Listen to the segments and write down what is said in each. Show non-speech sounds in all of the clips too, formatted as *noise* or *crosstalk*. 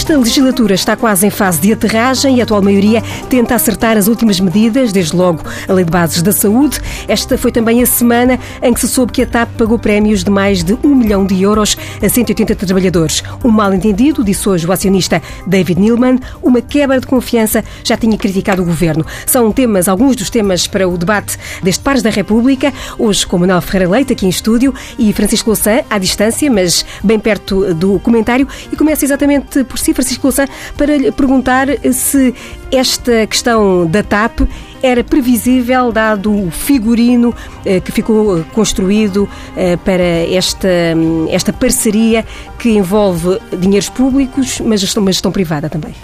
Esta legislatura está quase em fase de aterragem e a atual maioria tenta acertar as últimas medidas, desde logo a Lei de Bases da Saúde. Esta foi também a semana em que se soube que a TAP pagou prémios de mais de um milhão de euros a 180 trabalhadores. Um mal-entendido, disse hoje o acionista David Neilman, uma quebra de confiança, já tinha criticado o governo. São temas, alguns dos temas para o debate deste Pares da República, hoje com Manuel Ferreira Leite aqui em estúdio e Francisco Louçã à distância, mas bem perto do comentário. E começa exatamente por si, Francisco Louçã, para lhe perguntar se esta questão da TAP era previsível, dado o figurino eh, que ficou construído eh, para esta, esta parceria que envolve dinheiros públicos, mas gestão, mas gestão privada também.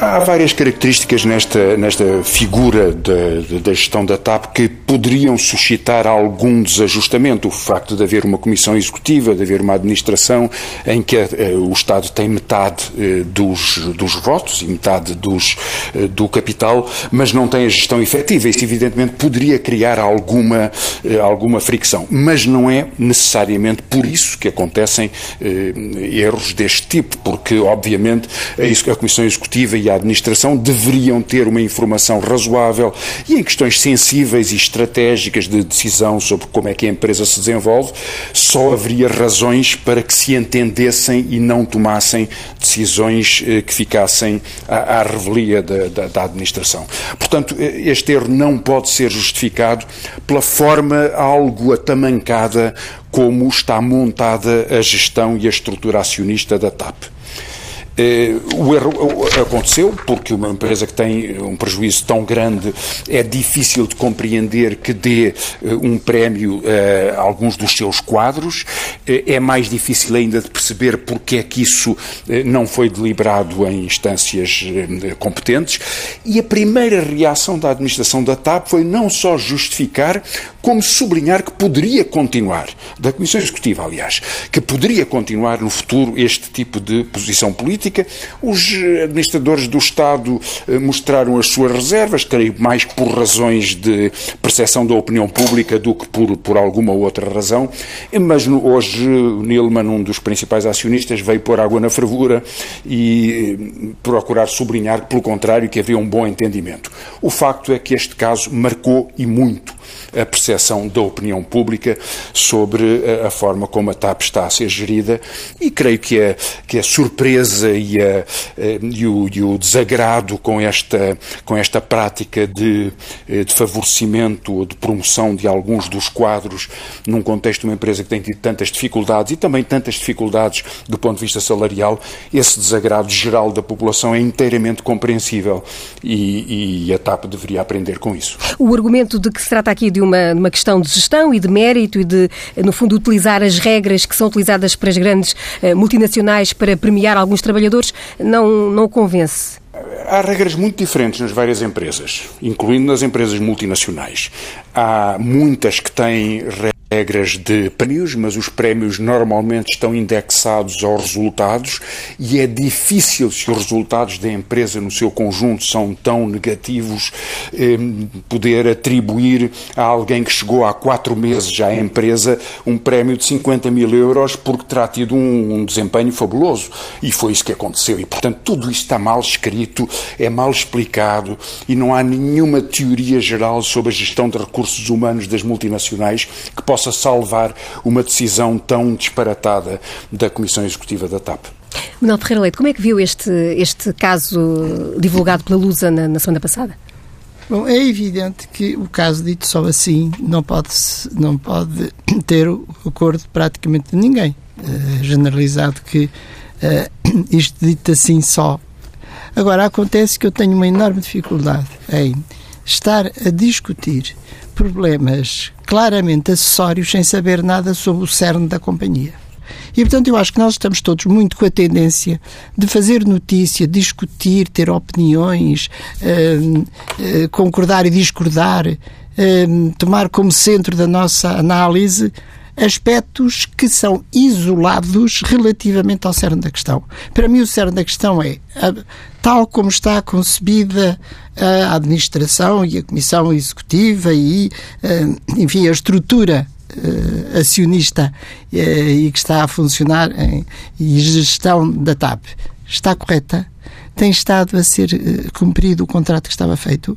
Há várias características nesta, nesta figura da, gestão da TAP que poderiam suscitar algum desajustamento. O facto de haver uma comissão executiva, de haver uma administração em que eh, o Estado tem metade dos, dos votos e metade dos, do capital, mas não tem a gestão efetiva efetiva. Isto, evidentemente, poderia criar alguma, eh, alguma fricção, mas não é necessariamente por isso que acontecem eh, erros deste tipo, porque, obviamente, a, a Comissão Executiva e a Administração deveriam ter uma informação razoável e em questões sensíveis e estratégicas de decisão sobre como é que a empresa se desenvolve, só haveria razões para que se entendessem e não tomassem decisões eh, que ficassem à, à revelia da, da, da administração. Portanto, eh, este não pode ser justificado pela forma algo atamancada como está montada a gestão e a estrutura acionista da TAP. Eh, o erro aconteceu porque uma empresa que tem um prejuízo tão grande é difícil de compreender que dê eh, um prémio a alguns dos seus quadros. Eh, é mais difícil ainda de perceber porque é que isso não foi deliberado em instâncias competentes. E a primeira reação da administração da TAP foi não só justificar, como sublinhar que poderia continuar, da Comissão Executiva, aliás, que poderia continuar no futuro este tipo de posição política política. Os administradores do Estado eh, mostraram as suas reservas, creio mais por razões de percepção da opinião pública do que por, por alguma outra razão. Mas hoje Nilman, um dos principais acionistas, veio pôr água na fervura e eh, procurar sublinhar, pelo contrário, que havia um bom entendimento. O facto é que este caso marcou e muito a percepção da opinião pública sobre a, a, forma como a TAP está a ser gerida e creio que a, que a surpresa e, a, e, o, e o desagrado com esta, com esta prática de, de favorecimento ou de promoção de alguns dos quadros num contexto de uma empresa que tem tido tantas dificuldades e também tantas dificuldades do ponto de vista salarial, esse desagrado geral da população é inteiramente compreensível e, e a TAP deveria aprender com isso. O argumento de que se trata aqui de uma, uma questão de gestão e de mérito e de, no fundo, utilizar as regras que são utilizadas para as grandes eh, multinacionais para premiar alguns trabalhadores, não, não convence? Há regras muito diferentes nas várias empresas, incluindo nas empresas multinacionais. Há muitas que têm regras de prémios, mas os prémios normalmente estão indexados aos resultados e é difícil, se os resultados da empresa no seu conjunto são tão negativos, eh, poder atribuir a alguém que chegou há quatro meses à empresa um prémio de 50 mil euros porque terá tido um, um desempenho fabuloso. E foi isso que aconteceu. E, portanto, tudo isto está mal escrito, é mal explicado e não há nenhuma teoria geral sobre a gestão de recursos humanos das multinacionais que possa possa salvar uma decisão tão disparatada da Comissão Executiva da TAP. Manuel Ferreira Leite, como é que viu este, este caso divulgado pela Lusa na, na semana passada? Bom, é evidente que o caso dito só assim não pode, não pode *clears throat* ter o acordo de praticamente ninguém. É generalizado que uh, *clears throat* isto dito assim só. Agora, acontece que eu tenho uma enorme dificuldade em estar a discutir problemas claramente acessórios sem saber nada sobre o cerne da companhia. E, portanto, eu acho que nós estamos todos muito com a tendência de fazer notícia, discutir, ter opiniões, uh, uh, concordar e discordar, uh, tomar como centro da nossa análise aspectos que são isolados relativamente ao cerne da questão. Para mim, o cerne da questão é, tal como está concebida a administração e a comissão executiva e, eh, enfim, a estrutura uh, acionista uh, e que está a funcionar em, e gestão da TAP está correta, tem estado a ser uh, cumprido o contrato que estava feito,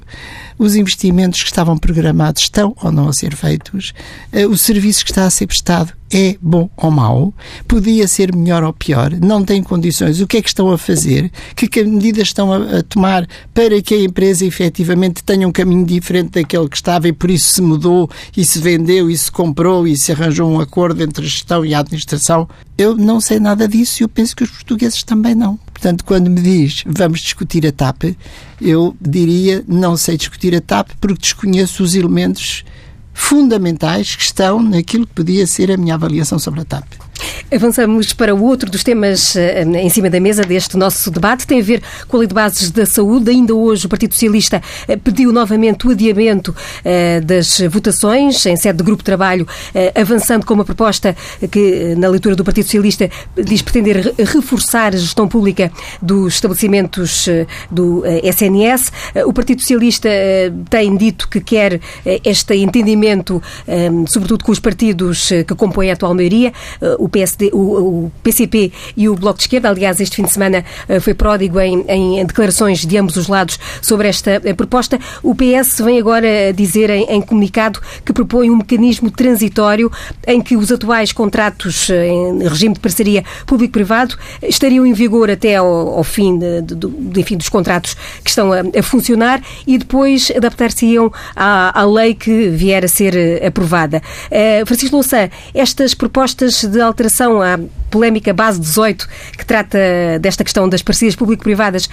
os investimentos que estavam programados estão ou não a ser feitos, uh, o serviço que está a ser prestado é bom ou mau, podia ser melhor ou pior, não tem condições, o que é que estão a fazer, que medidas estão a, a tomar para que a empresa efetivamente tenha um caminho diferente daquele que estava e por isso se mudou e se vendeu e se comprou e se arranjou um acordo entre a gestão e a administração. Eu não sei nada disso e eu penso que os portugueses também não. Portanto, quando me diz vamos discutir a TAP, eu diria não sei discutir a TAP porque desconheço os elementos fundamentais que estão naquilo que podia ser a minha avaliação sobre a TAP. Avançamos para o outro dos temas eh, em cima da mesa deste nosso debate. Tem a ver com a Lei de Bases da Saúde. Ainda hoje o Partido Socialista eh, pediu novamente o adiamento eh, das votações em sede de grupo de trabalho, avançando com uma proposta que, na leitura do Partido Socialista, diz pretender reforçar a gestão pública dos estabelecimentos do SNS. O Partido Socialista tem dito que quer este entendimento, sobretudo com os partidos que compõem a atual maioria. O PSD, o, o, PCP e o Bloco de Esquerda. Aliás, este fim de semana uh, foi pródigo em, em, declarações de ambos os lados sobre esta uh, proposta. O PS vem agora dizer em, em, comunicado que propõe um mecanismo transitório em que os atuais contratos uh, em regime de parceria público-privado estariam em vigor até ao, ao fim, de, de, enfim, dos contratos que estão a, a funcionar e depois adaptar-se-iam à, à, lei que vier a ser aprovada. Francisco Louçã, estas propostas de alteração à polémica base 18, que trata desta questão das parcerias público-privadas,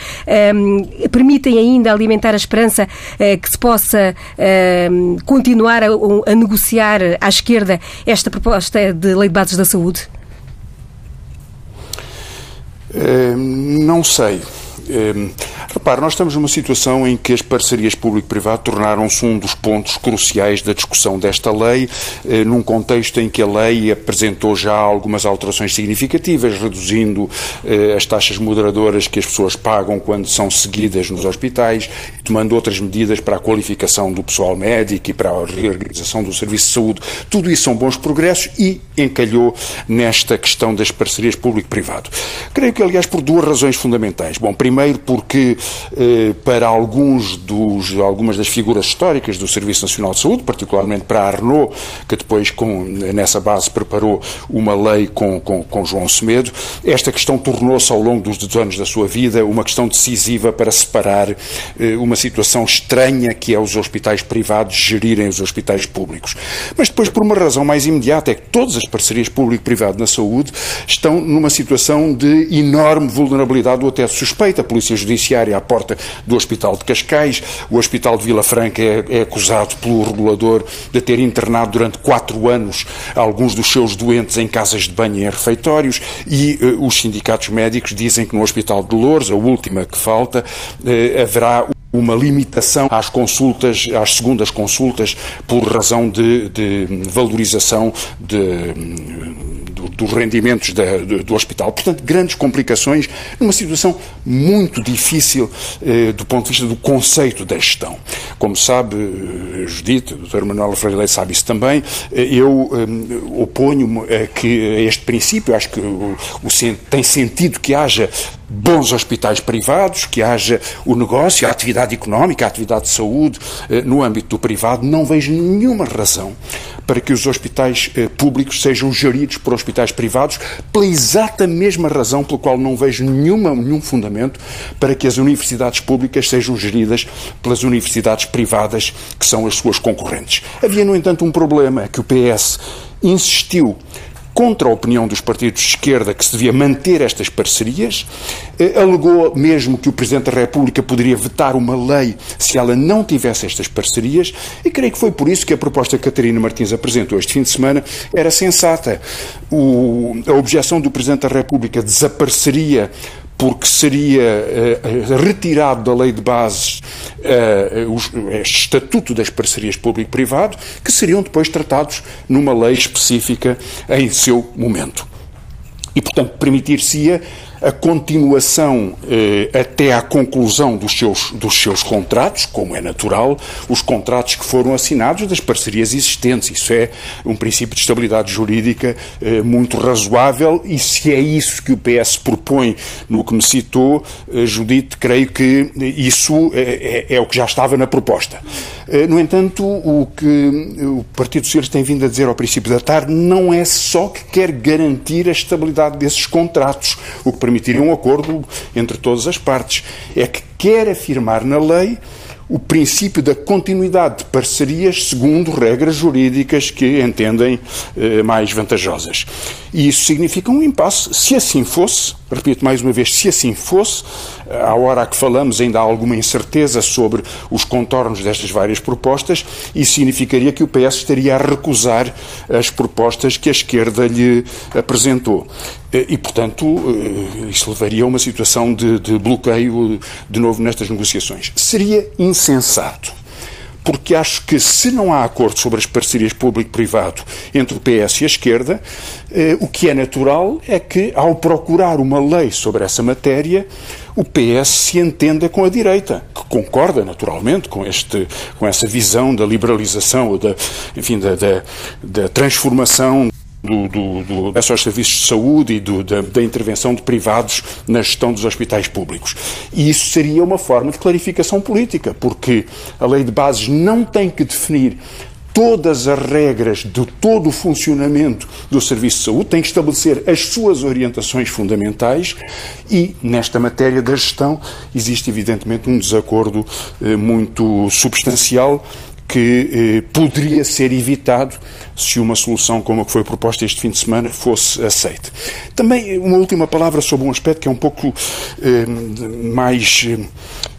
um, permitem ainda alimentar a esperança uh, que se possa uh, continuar a, a negociar à esquerda esta proposta de lei de bases da saúde? Uh, não sei. Ehm, repare, nós estamos numa situação em que as parcerias público-privado tornaram-se um dos pontos cruciais da discussão desta lei, eh, num contexto em que a lei apresentou já algumas alterações significativas, reduzindo eh, as taxas moderadoras que as pessoas pagam quando são seguidas nos hospitais, tomando outras medidas para a qualificação do pessoal médico e para a reorganização do serviço de saúde. Tudo isso são bons progressos e encalhou nesta questão das parcerias público-privado. Creio que, aliás, por duas razões fundamentais. Bom, primeiro, Primeiro porque eh, para alguns dos, algumas das figuras históricas do Serviço Nacional de Saúde, particularmente para a Arnaud, que depois com, nessa base preparou uma lei com, com, com João Semedo, esta questão tornou-se ao longo dos anos da sua vida uma questão decisiva para separar eh, uma situação estranha que é os hospitais privados gerirem os hospitais públicos. Mas depois, por uma razão mais imediata, é que todas as parcerias público-privado na saúde estão numa situação de enorme vulnerabilidade ou até suspeita a Polícia Judiciária à porta do Hospital de Cascais. O Hospital de Vila Franca é, é acusado pelo regulador de ter internado durante quatro anos alguns dos seus doentes em casas de banho e em refeitórios e uh, os sindicatos médicos dizem que no Hospital de Lourdes, a última que falta, uh, haverá uma limitação às consultas, às segundas consultas, por razão de, de valorização de, dos rendimentos da, do, do, hospital. Portanto, grandes complicações numa situação muito difícil eh, do ponto de vista do conceito da gestão. Como sabe, eh, Judite, o Dr. Manuel Freire sabe isso também, eh, eu eh, oponho-me a, que, a este princípio, acho que o, o, tem sentido que haja bons hospitais privados, que haja o negócio, a atividade económica, a atividade de saúde eh, no âmbito do privado. Não vejo nenhuma razão para que os hospitais eh, públicos sejam geridos por hospitais privados, pela exata mesma razão pela qual não vejo nenhuma, nenhum fundamento para que as universidades públicas sejam geridas pelas universidades privadas que são as suas concorrentes. Havia, no entanto, um problema que o PS insistiu contra a opinião dos partidos de esquerda que se devia manter estas parcerias, eh, alegou mesmo que o Presidente da República poderia vetar uma lei se ela não tivesse estas parcerias, e creio que foi por isso que a proposta que Catarina Martins apresentou este fim de semana era sensata. O, a objeção do Presidente da República desapareceria porque seria uh, retirado da lei de bases uh, o estatuto das parcerias público-privado, que seriam depois tratados numa lei específica em seu momento. E, portanto, permitir-se-ia a continuação eh, até à conclusão dos seus, dos seus contratos, como é natural, os contratos que foram assinados das parcerias existentes. Isso é um princípio de estabilidade jurídica eh, muito razoável e se é isso que o PS propõe no que me citou, eh, Judite, creio que isso é, é, é o que já estava na proposta. Eh, no entanto, o que o Partido Socialista tem vindo a dizer ao princípio da tarde não é só que quer garantir a estabilidade desses contratos, o que permitiria um acordo entre todas as partes, é que quer afirmar na lei o princípio da continuidade de parcerias segundo regras jurídicas que entendem eh, mais vantajosas. E isso significa um impasse. Se assim fosse, repito mais uma vez, se assim fosse, à hora que falamos ainda há alguma incerteza sobre os contornos destas várias propostas, isso significaria que o PS estaria a recusar as propostas que a esquerda lhe apresentou. Eh, e, portanto, eh, isso levaria a uma situação de, de bloqueio de novo nestas negociações. Seria insensato porque acho que se não há acordo sobre as parcerias público-privado entre o PS e a esquerda, eh, o que é natural é que, ao procurar uma lei sobre essa matéria, o PS se entenda com a direita, que concorda naturalmente com, este, com essa visão da liberalização, da, enfim, da, da, da transformação do, do, do acesso aos serviços de saúde e do, da, da, intervenção de privados na gestão dos hospitais públicos. E isso seria uma forma de clarificação política, porque a lei de bases não tem que definir todas as regras de todo o funcionamento do Serviço de Saúde, tem que estabelecer as suas orientações fundamentais e, nesta matéria da gestão, existe evidentemente um desacordo eh, muito substancial que eh, poderia ser evitado se uma solução como a que foi proposta este fim de semana fosse aceita. Também uma última palavra sobre um aspecto que é um pouco eh, mais eh,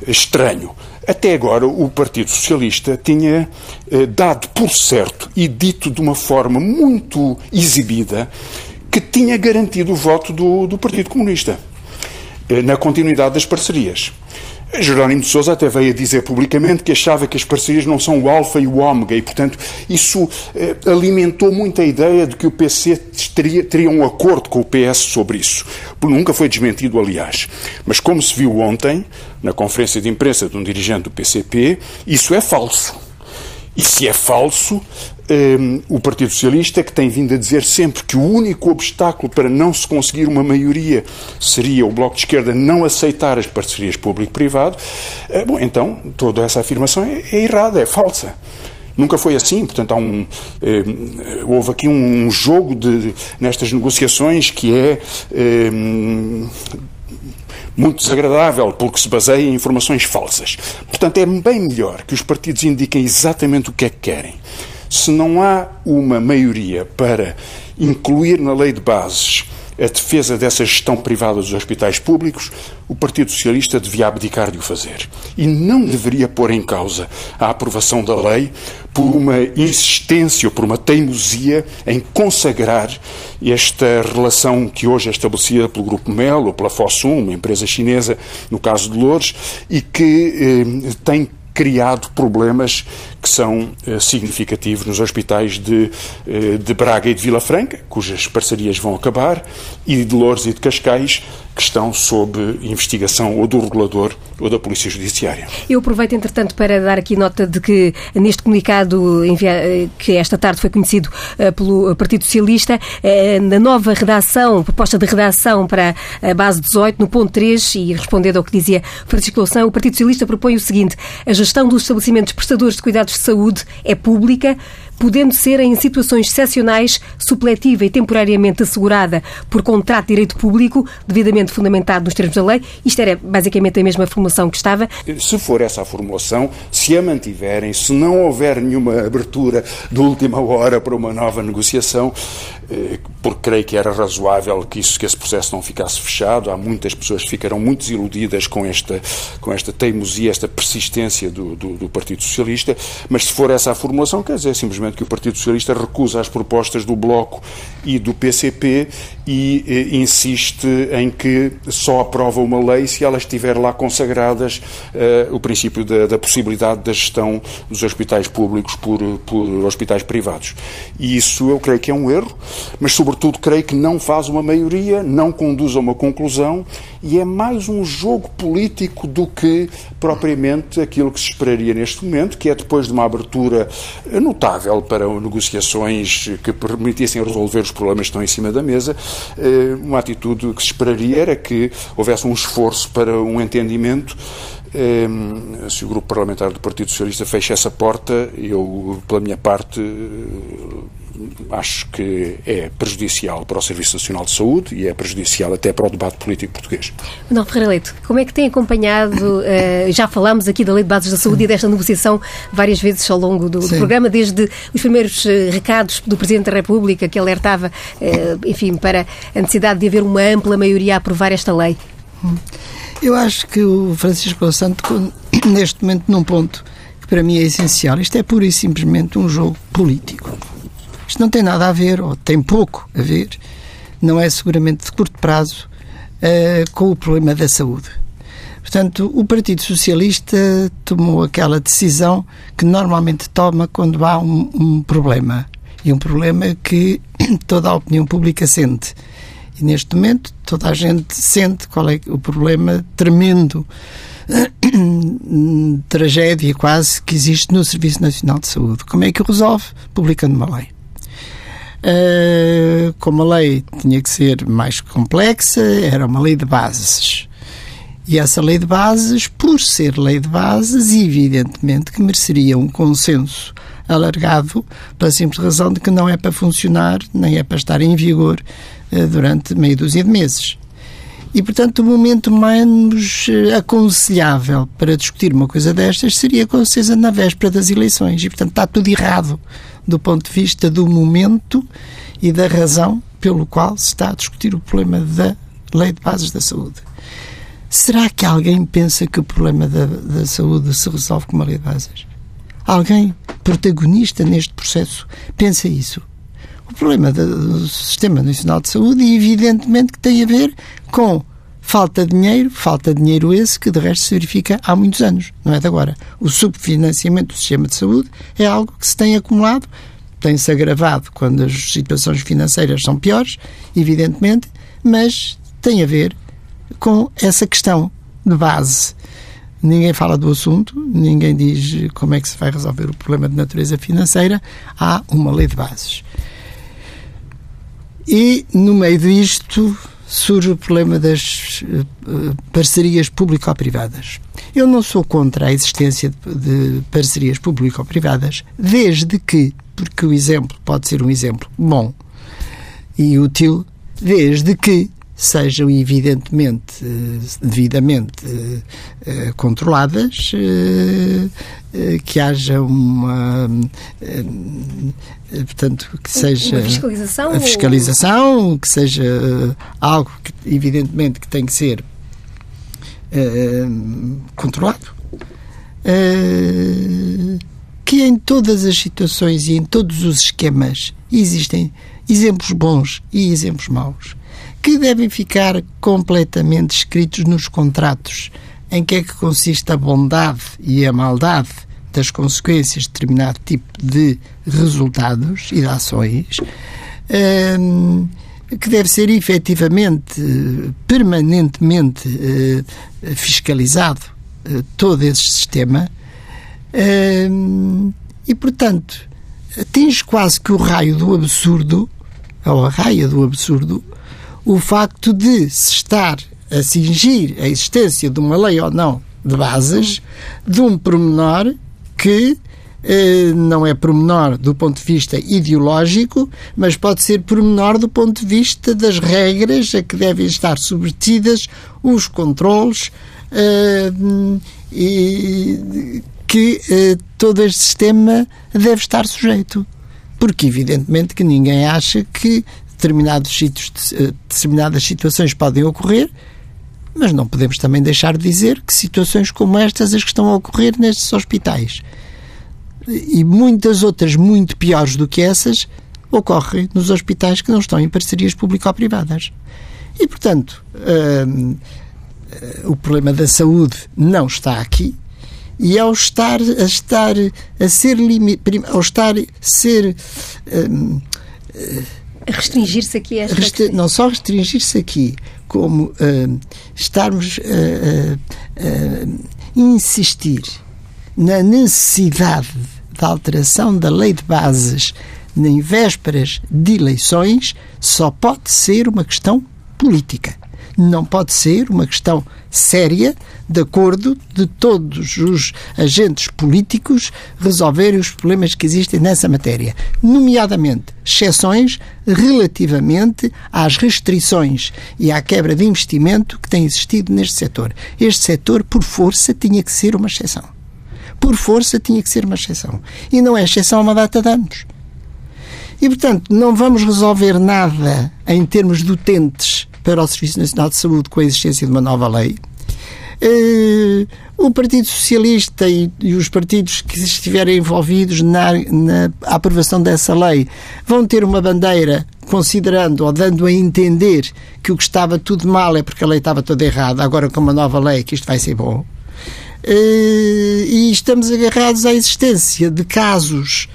estranho. Até agora, o Partido Socialista tinha eh, dado por certo e dito de uma forma muito exibida que tinha garantido o voto do, do Partido Comunista eh, na continuidade das parcerias. Jerónimo de Sousa até veio a dizer publicamente que achava que as parcerias não são o alfa e o ômega e, portanto, isso eh, alimentou muito a ideia de que o PC teria, teria um acordo com o PS sobre isso. Nunca foi desmentido, aliás. Mas como se viu ontem, na conferência de imprensa de um dirigente do PCP, isso é falso. E se é falso, um, o Partido Socialista, que tem vindo a dizer sempre que o único obstáculo para não se conseguir uma maioria seria o Bloco de Esquerda não aceitar as parcerias público-privado, uh, bom, então toda essa afirmação é, é, errada, é falsa. Nunca foi assim, portanto, há um, houve aqui um jogo de, nestas negociações que é muito desagradável, porque se baseia em informações falsas. Portanto, é bem melhor que os partidos indiquem exatamente o que é que querem. Se não há uma maioria para incluir na lei de bases a defesa dessa gestão privada dos hospitais públicos, o Partido Socialista devia abdicar de o fazer. E não deveria pôr em causa a aprovação da lei por uma insistência ou por uma teimosia em consagrar esta relação que hoje é estabelecida pelo Grupo Mel ou pela Fossum, uma empresa chinesa, no caso de Lourdes, e que eh, tem criado problemas que são eh, significativos nos hospitais de, eh, de Braga e de Vila Franca, cujas parcerias vão acabar, e de Lourdes e de Cascais, que estão sob investigação ou do regulador ou da Polícia Judiciária. Eu aproveito, entretanto, para dar aqui nota de que neste comunicado que esta tarde foi conhecido eh, pelo Partido Socialista, eh, na nova redação, proposta de redação para a base 18, no ponto 3, e respondendo ao que dizia Francisco Loução, o Partido Socialista propõe o seguinte: a gestão dos estabelecimentos prestadores de cuidados de saúde é pública, podendo ser em situações excepcionais supletiva e temporariamente assegurada por contrato de direito público, devidamente fundamentado nos termos da lei. Isto era basicamente a mesma formulação que estava. Se for essa a formulação, se a mantiverem, se não houver nenhuma abertura de última hora para uma nova negociação, porque creio que era razoável que, isso, que esse processo não ficasse fechado. Há muitas pessoas que ficarão muito desiludidas com esta, com esta teimosia, esta persistência do, do, do, Partido Socialista, mas se for essa a formulação, quer dizer simplesmente que o Partido Socialista recusa as propostas do Bloco e do PCP e eh, insiste em que só aprova uma lei se elas estiver lá consagradas eh, o princípio da, da, possibilidade da gestão dos hospitais públicos por, por hospitais privados. E isso eu creio que é um erro, mas sobretudo creio que não faz uma maioria, não conduz a uma conclusão e é mais um jogo político do que propriamente aquilo que se esperaria neste momento, que é depois de uma abertura notável para negociações que permitissem resolver os problemas que estão em cima da mesa, eh, uma atitude que se esperaria era que houvesse um esforço para um entendimento se o grupo parlamentar do Partido Socialista fecha essa porta, eu, pela minha parte, acho que é prejudicial para o Serviço Nacional de Saúde e é prejudicial até para o debate político português. Manuel Ferreira Leite, como é que tem acompanhado, uh, *laughs* já falámos aqui da Lei de Bases da Saúde e desta negociação várias vezes ao longo do, do programa, desde os primeiros uh, recados do Presidente da República que alertava, uh, enfim, para a necessidade de haver uma ampla maioria a aprovar esta lei? Eu acho que o Francisco Santo, *clears throat* neste momento, num ponto que para mim é essencial, isto é pura e simplesmente um jogo político isto não tem nada a ver, ou tem pouco a ver, não é seguramente de curto prazo, uh, com o problema da saúde. Portanto, o Partido Socialista tomou aquela decisão que normalmente toma quando há um, um problema. E um problema que *clears throat* toda a opinião pública sente. E neste momento toda a gente sente qual é o problema tremendo, *coughs* tragédia quase, que existe no Serviço Nacional de Saúde. Como é que o resolve? Publicando uma lei. Uh, como a lei tinha que ser mais complexa, era uma lei de bases. E essa lei de bases, por ser lei de bases, evidentemente que mereceria um consenso alargado, pela simples razão de que não é para funcionar, nem é para estar em vigor durante meia dúzia de meses. E, portanto, o momento menos eh, aconselhável para discutir uma coisa destas seria, com certeza, na véspera das eleições. E, portanto, está tudo errado do ponto de vista do momento e da razão pelo qual se está a discutir o problema da Lei de Bases da Saúde. Será que alguém pensa que o problema da, da saúde se resolve com uma lei de bases? Alguém protagonista neste processo pensa isso? Problema do Sistema Nacional de Saúde, evidentemente, que tem a ver com falta de dinheiro, falta de dinheiro esse que de resto se verifica há muitos anos, não é de agora. O subfinanciamento do sistema de saúde é algo que se tem acumulado, tem-se agravado quando as situações financeiras são piores, evidentemente, mas tem a ver com essa questão de base. Ninguém fala do assunto, ninguém diz como é que se vai resolver o problema de natureza financeira. Há uma lei de bases. E, no meio disto, surge o problema das uh, parcerias público-privadas. Eu não sou contra a existência de parcerias público-privadas, desde que, porque o exemplo pode ser um exemplo bom e útil, desde que sejam evidentemente eh, devidamente uh, controladas, uh, uh, que haja uma portanto que seja uma fiscalização, a fiscalização, que seja algo que evidentemente que tem que ser controlado. que em todas as situações e em todos os esquemas existem exemplos bons e exemplos maus que devem ficar completamente escritos nos contratos? Em que é que consiste a bondade e a maldade das consequências de determinado tipo de resultados e de ações, hum, que deve ser efetivamente, permanentemente eh, fiscalizado eh, todo esse sistema? Hum, e, portanto, atinge quase que o raio do absurdo, ou a raia do absurdo, o facto de se estar a cingir a existência de uma lei ou não de bases de um pormenor que eh, não é pormenor do ponto de vista ideológico, mas pode ser pormenor do ponto de vista das regras a que devem estar submetidas os controles eh, e que eh, todo este sistema deve estar sujeito. Porque, evidentemente, que ninguém acha que determinados sítios, eh, determinadas situações podem ocorrer Mas não podemos também deixar de dizer que situações como estas, as que estão a ocorrer nestes hospitais, e muitas outras muito piores do que essas, ocorrem nos hospitais que não estão em parcerias público-privadas. E, portanto, hum, o problema da saúde não está aqui. E ao estar a estar a ser ao estar ser hum, restringir-se aqui a esta não só restringir-se aqui como uh, estarmos a insistir na necessidade da alteração da lei de bases em vésperas de eleições só pode ser uma questão política. Não pode ser uma questão séria, de acordo de todos os agentes políticos resolverem os problemas que existem nessa matéria, nomeadamente exceções relativamente às restrições e à quebra de investimento que tem existido neste setor. Este setor, por força, tinha que ser uma exceção. Por força, tinha que ser uma exceção. E não é exceção a uma data de anos. E, portanto, não vamos resolver nada em termos de utentes para o Serviço Nacional de Saúde com a existência de uma nova lei. Uh, o Partido Socialista e, e, os partidos que estiverem envolvidos na, na, aprovação dessa lei vão ter uma bandeira considerando ou dando a entender que o que estava tudo mal é porque a lei estava toda errada, agora com uma nova lei que isto vai ser bom. Uh, e estamos agarrados à existência de casos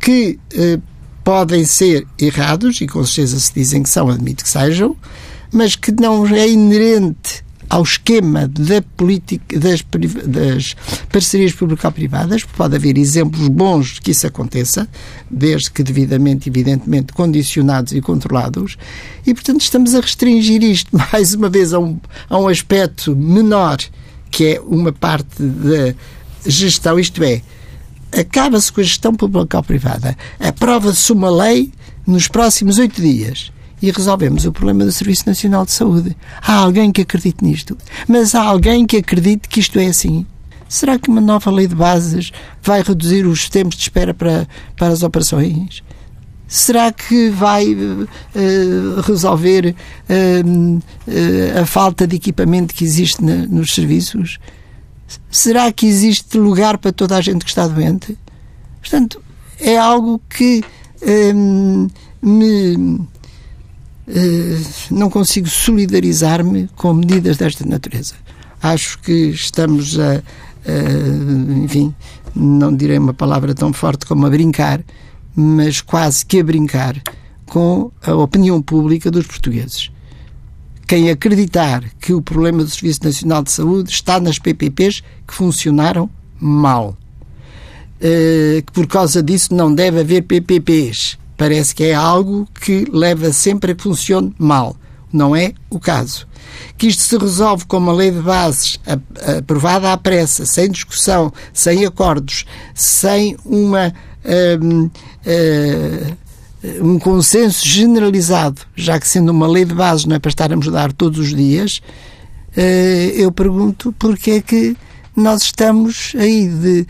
que uh, podem ser errados, e com certeza se dizem que são, admito que sejam, mas que não é inerente ao esquema da política das, das parcerias público-privadas, pode haver exemplos bons que isso aconteça, desde que devidamente, evidentemente, condicionados e controlados, e portanto estamos a restringir isto *laughs* mais uma vez a um, a um aspecto menor, que é uma parte da gestão, isto é, acaba-se com a gestão público-privada, aprova-se uma lei nos próximos oito dias e resolvemos o problema do Serviço Nacional de Saúde. Há alguém que acredite nisto, mas há alguém que acredite que isto é assim. Será que uma nova lei de bases vai reduzir os tempos de espera para, para as operações? Será que vai uh, resolver uh, uh, a falta de equipamento que existe na, nos serviços? Será que existe lugar para toda a gente que está doente? Portanto, é algo que me eh, não consigo solidarizar-me com medidas desta natureza. Acho que estamos a, a, enfim, não direi uma palavra tão forte como a brincar, mas quase que a brincar com a opinião pública dos portugueses. Quem acreditar que o problema do Serviço Nacional de Saúde está nas PPPs que funcionaram mal, eh, que por causa disso não deve haver PPPs, parece que é algo que leva sempre a que funcione mal. Não é o caso. Que isto se resolve com uma lei de bases aprovada à pressa, sem discussão, sem acordos, sem uma. Hum, um consenso generalizado, já que sendo uma lei de bases não é para estar a mudar todos os dias, uh, eu pergunto porque é que nós estamos aí de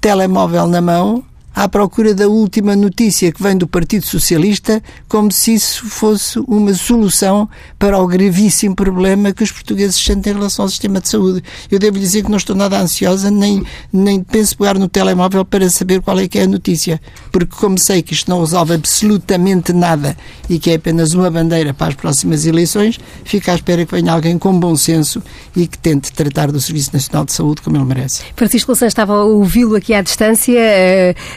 telemóvel na mão à procura da última notícia que vem do Partido Socialista, como se isso fosse uma solução para o gravíssimo problema que os portugueses sentem em relação ao sistema de saúde. Eu devo dizer que não estou nada ansiosa, nem, nem penso pegar no telemóvel para saber qual é que é a notícia, porque como sei que isto não resolve absolutamente nada e que é apenas uma bandeira para as próximas eleições, fico à espera que venha alguém com bom senso e que tente tratar do Serviço Nacional de Saúde como ele merece. Francisco Louçã estava a ouvi-lo aqui à distância.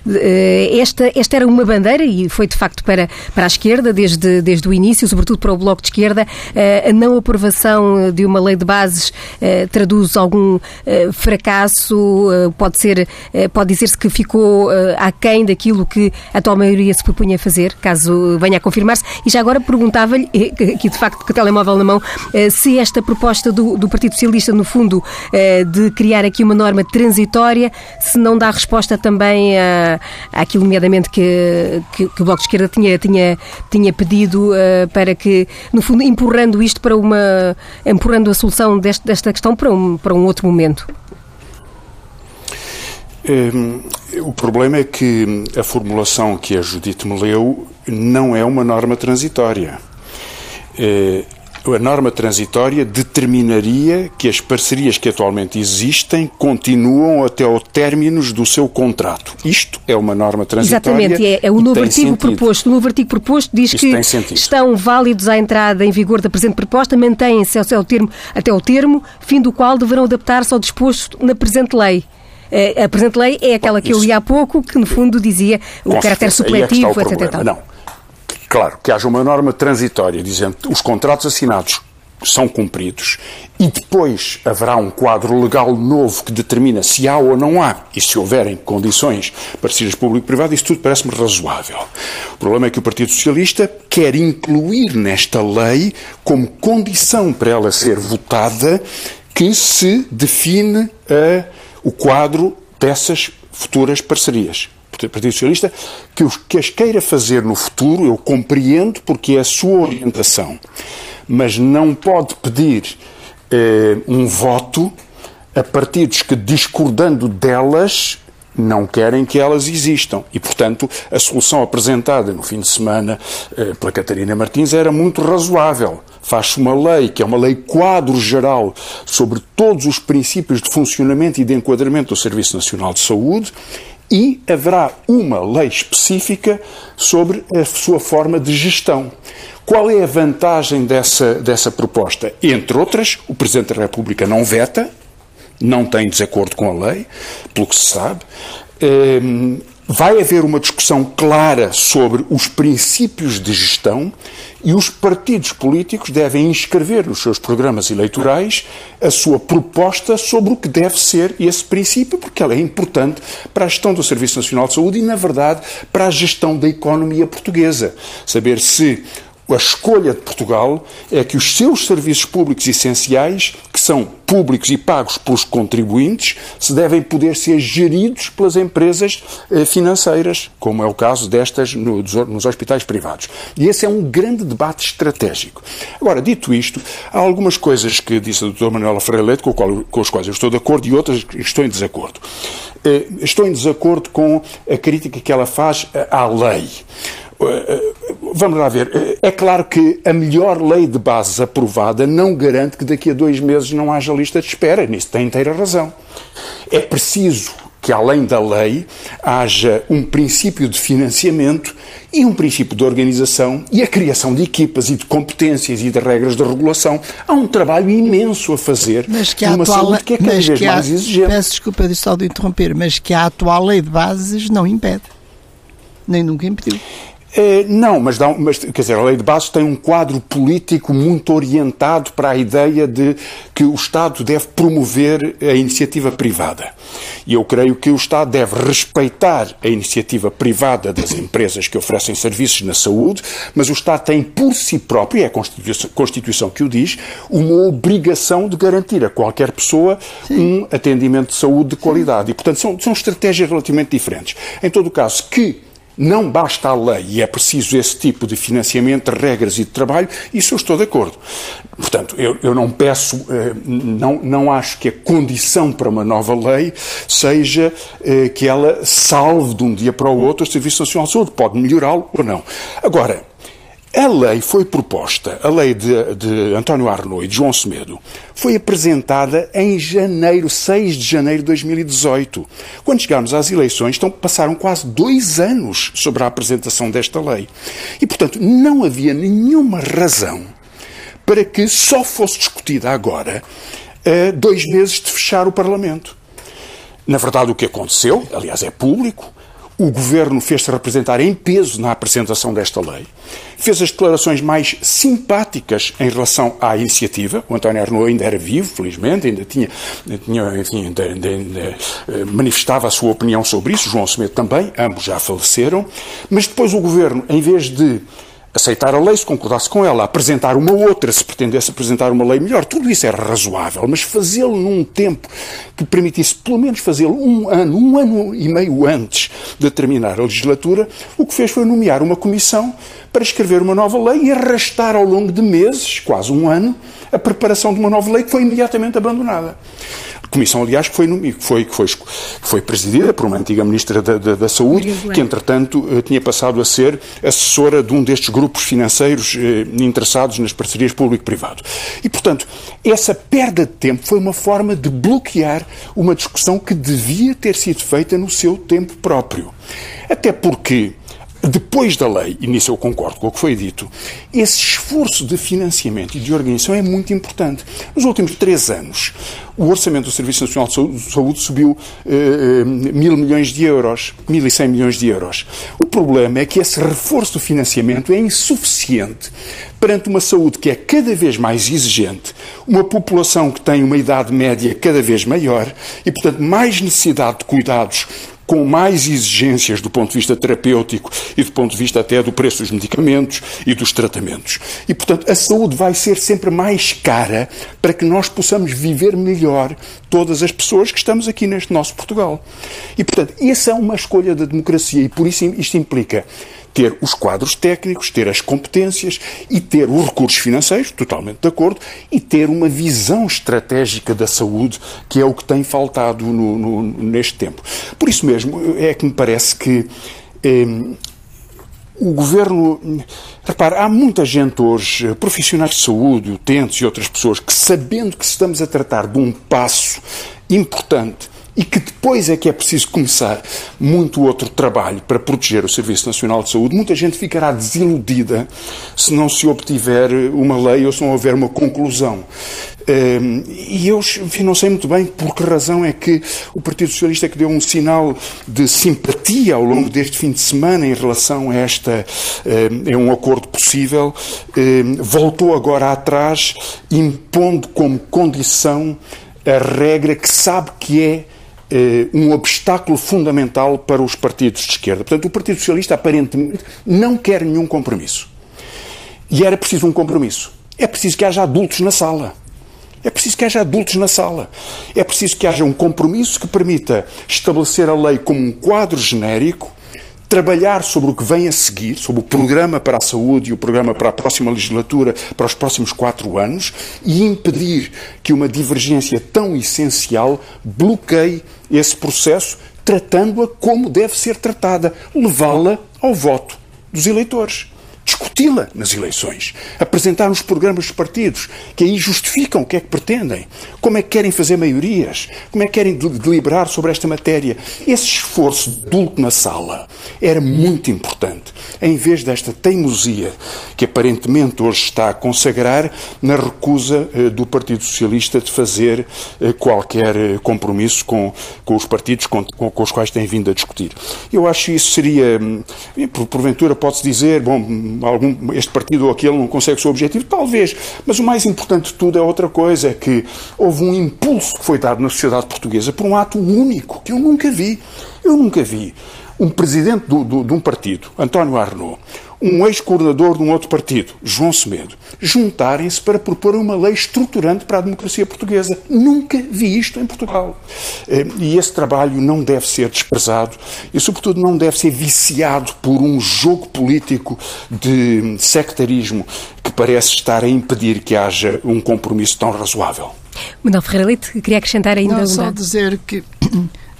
Eh, esta, esta era uma bandeira e foi de facto para, para a esquerda desde, desde o início, sobretudo para o Bloco de Esquerda. Eh, a não aprovação de uma lei de bases eh, traduz algum fracasso, pode ser, pode dizer-se que ficou aquém daquilo que a atual maioria se propunha fazer, caso venha a confirmar-se. E já agora perguntava-lhe, aqui de facto com o telemóvel na mão, se esta proposta do, do Partido Socialista, no fundo, de criar aqui uma norma transitória, se não dá resposta também a aquilo, nomeadamente, que, que, que, o Bloco de Esquerda tinha, tinha, tinha pedido uh, para que, no fundo, empurrando isto para uma. empurrando a solução deste, desta questão para um, para um outro momento. Um, o problema é que a formulação que a Judite me leu não é uma norma transitória. Uh, a norma transitória determinaria que as parcerias que atualmente existem continuam até ao término do seu contrato. Isto é uma norma transitória. Exatamente, é, é o novo artigo sentido. proposto. O novo artigo proposto diz Isto que estão válidos à entrada em vigor da presente proposta, mantêm-se até ao termo, até ao termo, fim do qual deverão adaptar-se ao disposto na presente lei. Eh, a presente lei é aquela que eu li há pouco, que no fundo dizia o caráter supletivo, é etc. Não. Claro, que haja uma norma transitória dizendo que os contratos assinados são cumpridos e depois haverá um quadro legal novo que determina se há ou não há e se houverem condições parecidas público-privado, isso tudo parece-me razoável. O problema é que o Partido Socialista quer incluir nesta lei como condição para ela ser votada que se define a, o quadro dessas futuras parcerias. Partido Socialista, que, os, que as queira fazer no futuro, eu compreendo porque é a sua orientação, mas não pode pedir eh, um voto a partidos que, discordando delas, não querem que elas existam. E, portanto, a solução apresentada no fim de semana eh, pela Catarina Martins era muito razoável. Faz-se uma lei, que é uma lei quadro geral sobre todos os princípios de funcionamento e de enquadramento do Serviço Nacional de Saúde, e haverá uma lei específica sobre a sua forma de gestão. Qual é a vantagem dessa, dessa proposta? Entre outras, o Presidente da República não veta, não tem desacordo com a lei, pelo que se sabe. Vai haver uma discussão clara sobre os princípios de gestão e os partidos políticos devem inscrever nos seus programas eleitorais a sua proposta sobre o que deve ser esse princípio, porque ela é importante para a gestão do Serviço Nacional de Saúde e, na verdade, para a gestão da economia portuguesa. Saber se a escolha de Portugal é que os seus serviços públicos essenciais, são públicos e pagos pelos contribuintes, se devem poder ser geridos pelas empresas eh, financeiras, como é o caso destas nos hospitais privados. E esse é um grande debate estratégico. Agora, dito isto, há algumas coisas que disse a doutora Manuela Freire Leite com, com as quais eu estou de acordo e outras que estou em desacordo. Eh, estou em desacordo com a crítica que ela faz à lei. Eh, vamos lá ver. É claro que a melhor lei de bases aprovada não garante que daqui a dois meses não haja lista de espera. Nisso tem inteira razão. É preciso que, além da lei, haja um princípio de financiamento e um princípio de organização e a criação de equipas e de competências e de regras de regulação. Há um trabalho imenso a fazer mas que a numa atual, saúde que é cada vez mais exigente. Peço desculpa de só de interromper, mas que a atual lei de bases não impede. Nem nunca impediu. É, não, mas, dá, mas quer dizer, a lei de bases tem um quadro político muito orientado para a ideia de que o Estado deve promover a iniciativa privada. E eu creio que o Estado deve respeitar a iniciativa privada das empresas que oferecem serviços na saúde, mas o Estado tem por si próprio, e é a Constituição, Constituição que o diz, uma obrigação de garantir a qualquer pessoa Sim. um atendimento de saúde de qualidade. E, portanto, são, são estratégias relativamente diferentes. Em todo o caso, que não basta a lei e é preciso esse tipo de financiamento, de regras e de trabalho, isso eu estou de acordo. Portanto, eu, eu não peço, eh, não, não acho que a condição para uma nova lei seja eh, que ela salve de um dia para o outro o Serviço Nacional de Saúde. Pode melhorá-lo ou não. Agora, a lei foi proposta, a lei de, de, António Arnaud e de João Semedo, foi apresentada em janeiro, 6 de janeiro de 2018. Quando chegámos às eleições, então passaram quase dois anos sobre a apresentação desta lei. E, portanto, não havia nenhuma razão para que só fosse discutida agora, dois meses de fechar o Parlamento. Na verdade, o que aconteceu, aliás, é público, o governo fez-se representar em peso na apresentação desta lei, fez as declarações mais simpáticas em relação à iniciativa. O António Arnaud ainda era vivo, felizmente, ainda tinha, tinha enfim, ainda, ainda, ainda, eh, manifestava a sua opinião sobre isso. João Semedo também, ambos já faleceram. Mas depois o governo, em vez de aceitar a lei, se concordasse com ela, apresentar uma outra, se pretendesse apresentar uma lei melhor, tudo isso era razoável, mas fazê-lo num tempo que permitisse pelo menos fazê-lo um ano, um ano e meio antes de terminar a legislatura, o que fez foi nomear uma comissão para escrever uma nova lei e arrastar ao longo de meses, quase um ano, a preparação de uma nova lei que foi imediatamente abandonada. Comissão, aliás, que foi, que foi, que foi, que foi presidida por uma antiga Ministra da, da, da Saúde, que, entretanto, eh, tinha passado a ser assessora de um destes grupos financeiros eh, interessados nas parcerias público-privado. E, portanto, essa perda de tempo foi uma forma de bloquear uma discussão que devia ter sido feita no seu tempo próprio. Até porque depois da lei, e nisso eu concordo com o que foi dito, esse esforço de financiamento e de organização é muito importante. Nos últimos três anos, o orçamento do Serviço Nacional de Saúde subiu eh, mil milhões de euros, mil e cem milhões de euros. O problema é que esse reforço do financiamento é insuficiente perante uma saúde que é cada vez mais exigente, uma população que tem uma idade média cada vez maior e, portanto, mais necessidade de cuidados com mais exigências do ponto de vista terapêutico e do ponto de vista até do preço dos medicamentos e dos tratamentos. E, portanto, a saúde vai ser sempre mais cara para que nós possamos viver melhor todas as pessoas que estamos aqui neste nosso Portugal. E, portanto, essa é uma escolha da democracia e por isso isto implica ter os quadros técnicos, ter as competências e ter os recursos financeiros, totalmente de acordo, e ter uma visão estratégica da saúde, que é o que tem faltado no, no, neste tempo. Por isso mesmo, é que me parece que. Eh, o governo. Repare, há muita gente hoje, profissionais de saúde, utentes e outras pessoas, que sabendo que estamos a tratar de um passo importante e que depois é que é preciso começar muito outro trabalho para proteger o Serviço Nacional de Saúde, muita gente ficará desiludida se não se obtiver uma lei ou se não houver uma conclusão. Ehm, e eu enfim, não sei muito bem por que razão é que o Partido Socialista que deu um sinal de simpatia ao longo deste fim de semana em relação a esta é um acordo possível, ehm, voltou agora atrás impondo como condição a regra que sabe que é um obstáculo fundamental para os partidos de esquerda. Portanto, o Partido Socialista aparentemente não quer nenhum compromisso. E era preciso um compromisso. É preciso que haja adultos na sala. É preciso que haja adultos na sala. É preciso que haja um compromisso que permita estabelecer a lei como um quadro genérico trabalhar sobre o que vem a seguir, sobre o programa para a saúde e o programa para a próxima legislatura, para os próximos quatro anos, e impedir que uma divergência tão essencial bloqueie esse processo, tratando-a como deve ser tratada, levá-la ao voto dos eleitores discuti-la nas eleições, apresentar os programas dos partidos, que aí justificam o que é que pretendem, como é que querem fazer maiorias, como é que querem deliberar sobre esta matéria. Esse esforço dulto na sala era muito importante, em vez desta teimosia que aparentemente hoje está a consagrar na recusa eh, do Partido Socialista de fazer eh, qualquer eh, compromisso com, com os partidos com, com, com os quais tem vindo a discutir. Eu acho que isso seria, hum, porventura pode-se dizer, bom, algum, este partido ou aquele não consegue o seu objetivo? Talvez. Mas o mais importante de tudo é outra coisa, é que houve um impulso que foi dado na sociedade portuguesa por um ato único, que eu nunca vi. Eu nunca vi um presidente do, do, de um partido, António Arnaud, um ex-coordenador de um outro partido, João Semedo, juntarem-se para propor uma lei estruturante para a democracia portuguesa. Nunca vi isto em Portugal. Eh, e esse trabalho não deve ser desprezado e, sobretudo, não deve ser viciado por um jogo político de sectarismo que parece estar a impedir que haja um compromisso tão razoável. Manuel Ferreira Leite, queria acrescentar ainda não, só dizer que,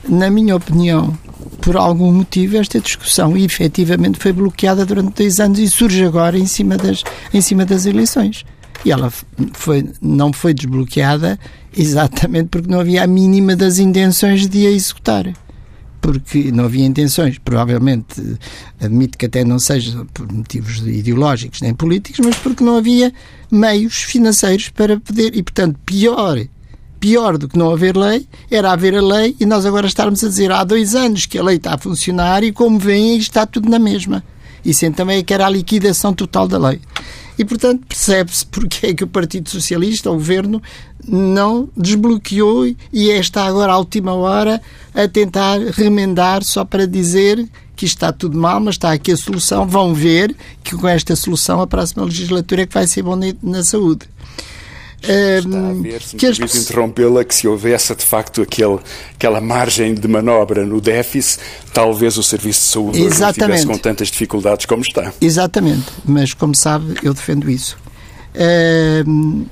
na minha opinião, por algum motivo, esta discussão efetivamente foi bloqueada durante dois anos e surge agora em cima das, em cima das eleições. E ela foi, não foi desbloqueada exatamente porque não havia a mínima das intenções de a executar. Porque não havia intenções, provavelmente, admito que até não seja por motivos ideológicos nem políticos, mas porque não havia meios financeiros para poder. E, portanto, pior pior do que não haver lei era haver a lei e nós agora estarmos a dizer há dois anos que a lei está a funcionar e como veem está tudo na mesma. Isso também é que era a liquidação total da lei. E, portanto, percebe-se porque é que o Partido Socialista, o Governo, não desbloqueou e está agora à última hora a tentar remendar só para dizer que está tudo mal, mas está aqui a solução. Vão ver que com esta solução a próxima legislatura é que vai ser bom na saúde. Está a ver, se me que as... interrompê-la, que se houvesse de facto aquele, aquela margem de manobra no déficit, talvez o Serviço de Saúde não estivesse com tantas dificuldades como está. Exatamente, mas como sabe, eu defendo isso. Uh,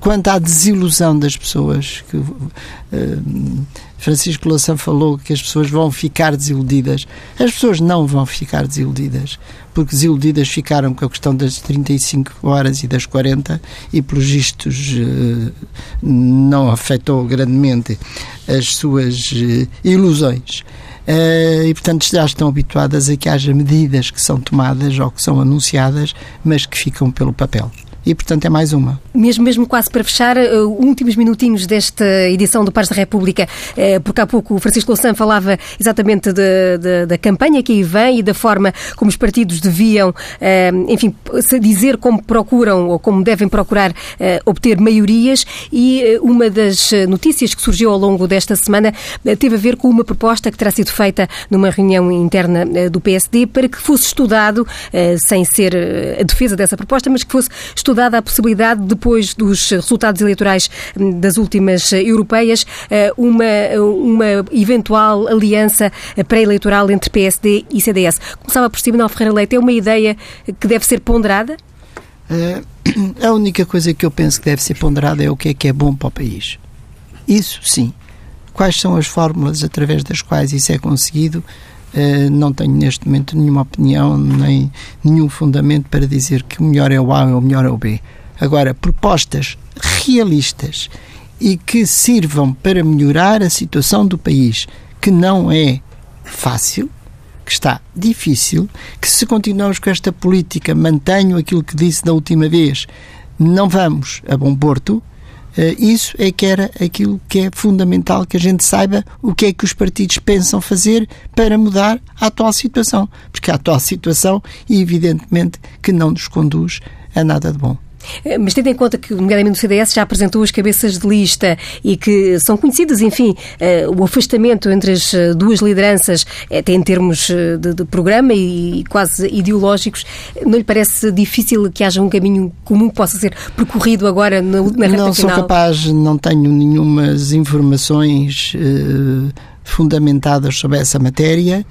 quanto à desilusão das pessoas, que uh, Francisco Louçã falou que as pessoas vão ficar desiludidas. As pessoas não vão ficar desiludidas, porque desiludidas ficaram com a questão das 35 horas e das 40 e, pelos vistos, uh, não afetou grandemente as suas uh, ilusões. Uh, e, portanto, já estão habituadas a que haja medidas que são tomadas ou que são anunciadas, mas que ficam pelo papel e, portanto, é mais uma. Mesmo, mesmo quase para fechar, uh, últimos minutinhos desta edição do Paz da República, uh, porque há pouco o Francisco Louçã falava exatamente de, de, da campanha que aí vem e da forma como os partidos deviam, uh, enfim, dizer como procuram ou como devem procurar obter maiorias e uma das notícias que surgiu ao longo desta semana teve a ver com uma proposta que terá sido feita numa reunião interna do PSD para que fosse estudado, sem ser a defesa dessa proposta, mas que fosse estudado estudada a possibilidade, depois dos resultados eleitorais hum, das últimas eh, europeias, eh, uma, uma eventual aliança eh, pré-eleitoral entre PSD e CDS. Começava por cima, Ferreira Leite, é uma ideia que deve ser ponderada? *clears throat* a única coisa que eu penso que deve ser ponderada é o que é que é bom para o país. Isso sim. Quais são as fórmulas através das quais isso é conseguido? Uh, não tenho neste momento nenhuma opinião nem nenhum fundamento para dizer que o melhor é o A ou o melhor é o B. Agora, propostas realistas e que sirvam para melhorar a situação do país, que não é fácil, que está difícil, que se continuarmos com esta política, mantenho aquilo que disse da última vez, não vamos a bom porto, eh, isso é que era aquilo que é fundamental que a gente saiba o que é que os partidos pensam fazer para mudar a atual situação. Porque a atual situação, evidentemente, que não nos conduz a nada de bom. Eh, mas tendo em conta que, nomeadamente, o CDS já apresentou as cabeças de lista e que são conhecidas, enfim, eh, o afastamento entre as eh, duas lideranças, até em termos de, de programa e quase ideológicos, não lhe parece difícil que haja um caminho comum que possa ser percorrido agora na, na reta Não sou capaz, não tenho nenhumas informações fundamentadas sobre essa matéria.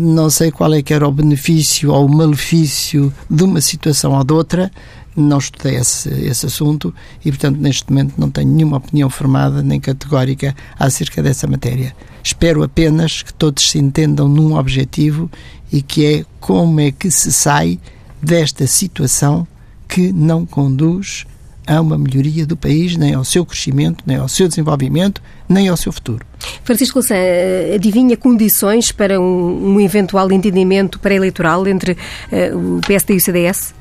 Não sei qual é que era o benefício ou o malefício de uma situação ou de outra não estudei esse, esse assunto e, portanto, neste momento não tenho nenhuma opinião formada nem categórica acerca dessa matéria. Espero apenas que todos se entendam num objetivo e que é como é que se sai desta situação que não conduz a uma melhoria do país, nem ao seu crescimento, nem ao seu desenvolvimento, nem ao seu futuro. Francisco Louçã, eh, adivinha condições para um, um eventual entendimento pré-eleitoral entre uh, o PSD e o CDS?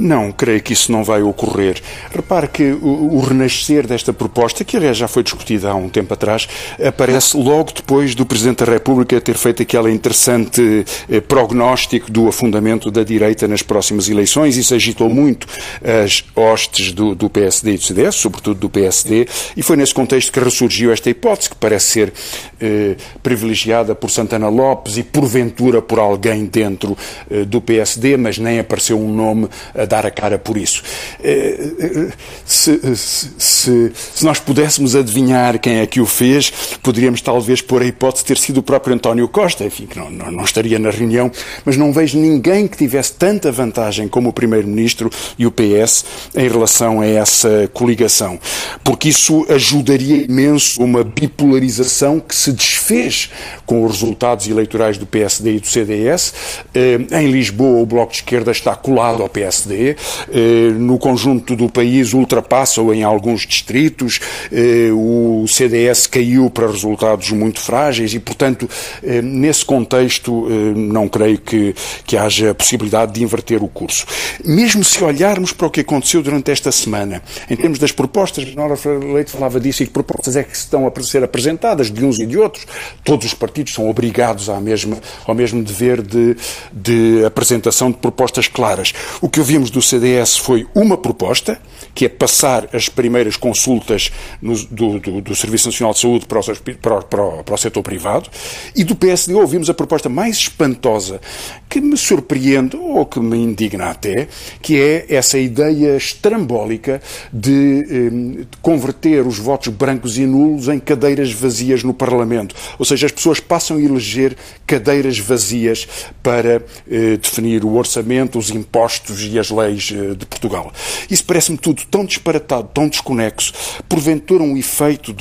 Não, creio que isso não vai ocorrer. Repare que o, o, renascer desta proposta, que aliás já foi discutida há um tempo atrás, aparece logo depois do Presidente da República ter feito aquele interessante eh, prognóstico do afundamento da direita nas próximas eleições. Isso agitou muito as hostes do, do PSD e do CDS, sobretudo do PSD, e foi nesse contexto que ressurgiu esta hipótese, que parece ser eh, privilegiada por Santana Lopes e porventura por alguém dentro eh, do PSD, mas nem apareceu um nome a dar a cara por isso. Eh, eh, se, se, se, se, nós pudéssemos adivinhar quem é que o fez, poderíamos talvez pôr a hipótese de ter sido o próprio António Costa, enfim, que não, não, não estaria na reunião, mas não vejo ninguém que tivesse tanta vantagem como o Primeiro-Ministro e o PS em relação a essa coligação, porque isso ajudaria imenso uma bipolarização que se desfez com os resultados eleitorais do PSD e do CDS. Eh, em Lisboa, o Bloco de Esquerda está colado ao PSD, eh, no conjunto do país ultrapassa-o em alguns distritos, eh, o CDS caiu para resultados muito frágeis e, portanto, eh, nesse contexto, não creio que, que haja possibilidade de inverter o curso. Mesmo se olharmos para o que aconteceu durante esta semana, em termos das propostas, Nora Leite falava disso, e que propostas é que estão a ser apresentadas de uns e de outros, todos os partidos são obrigados à mesma, ao mesmo dever de, de apresentação de propostas claras. O que do CDS foi uma proposta, que é passar as primeiras consultas no, do, do, do, Serviço Nacional de Saúde para o, para, para, para o, setor privado, e do PSD ouvimos a proposta mais espantosa que me surpreende ou que me indigna até, que é essa ideia estrambólica de, de converter os votos brancos e nulos em cadeiras vazias no Parlamento. Ou seja, as pessoas passam a eleger cadeiras vazias para eh, definir o orçamento, os impostos e as leis eh, de Portugal. Isso parece-me tudo tão disparatado, tão desconexo, porventura um efeito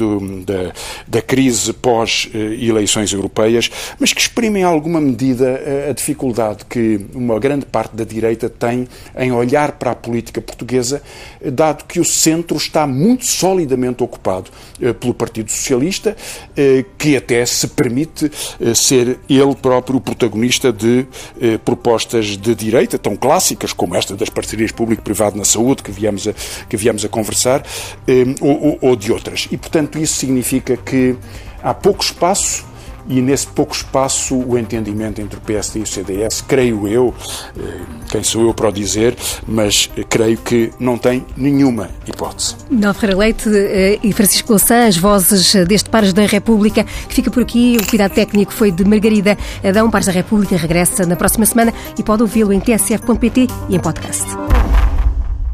da, crise pós-eleições europeias, mas que exprime em alguma medida a, a dificuldade que uma grande parte da direita tem em olhar para a política portuguesa, dado que o centro está muito solidamente ocupado eh, pelo Partido Socialista, eh, que até se permite eh, ser ele próprio o protagonista de propostas de direita tão clássicas como esta das parcerias público-privado na saúde que viemos a, que viemos a conversar, ou, ou de outras. E, portanto, isso significa que há pouco espaço e nesse pouco espaço o entendimento entre o PSD e o CDS, creio eu, eh, quem sou eu para o dizer, mas creio que não tem nenhuma hipótese. Miguel Ferreira Leite eh, e Francisco Louçã, as vozes deste Pares da República, que fica por aqui. O cuidado técnico foi de Margarida Adão. Pares da República regressa na próxima semana e pode ouvi-lo em tsf.pt e em podcast.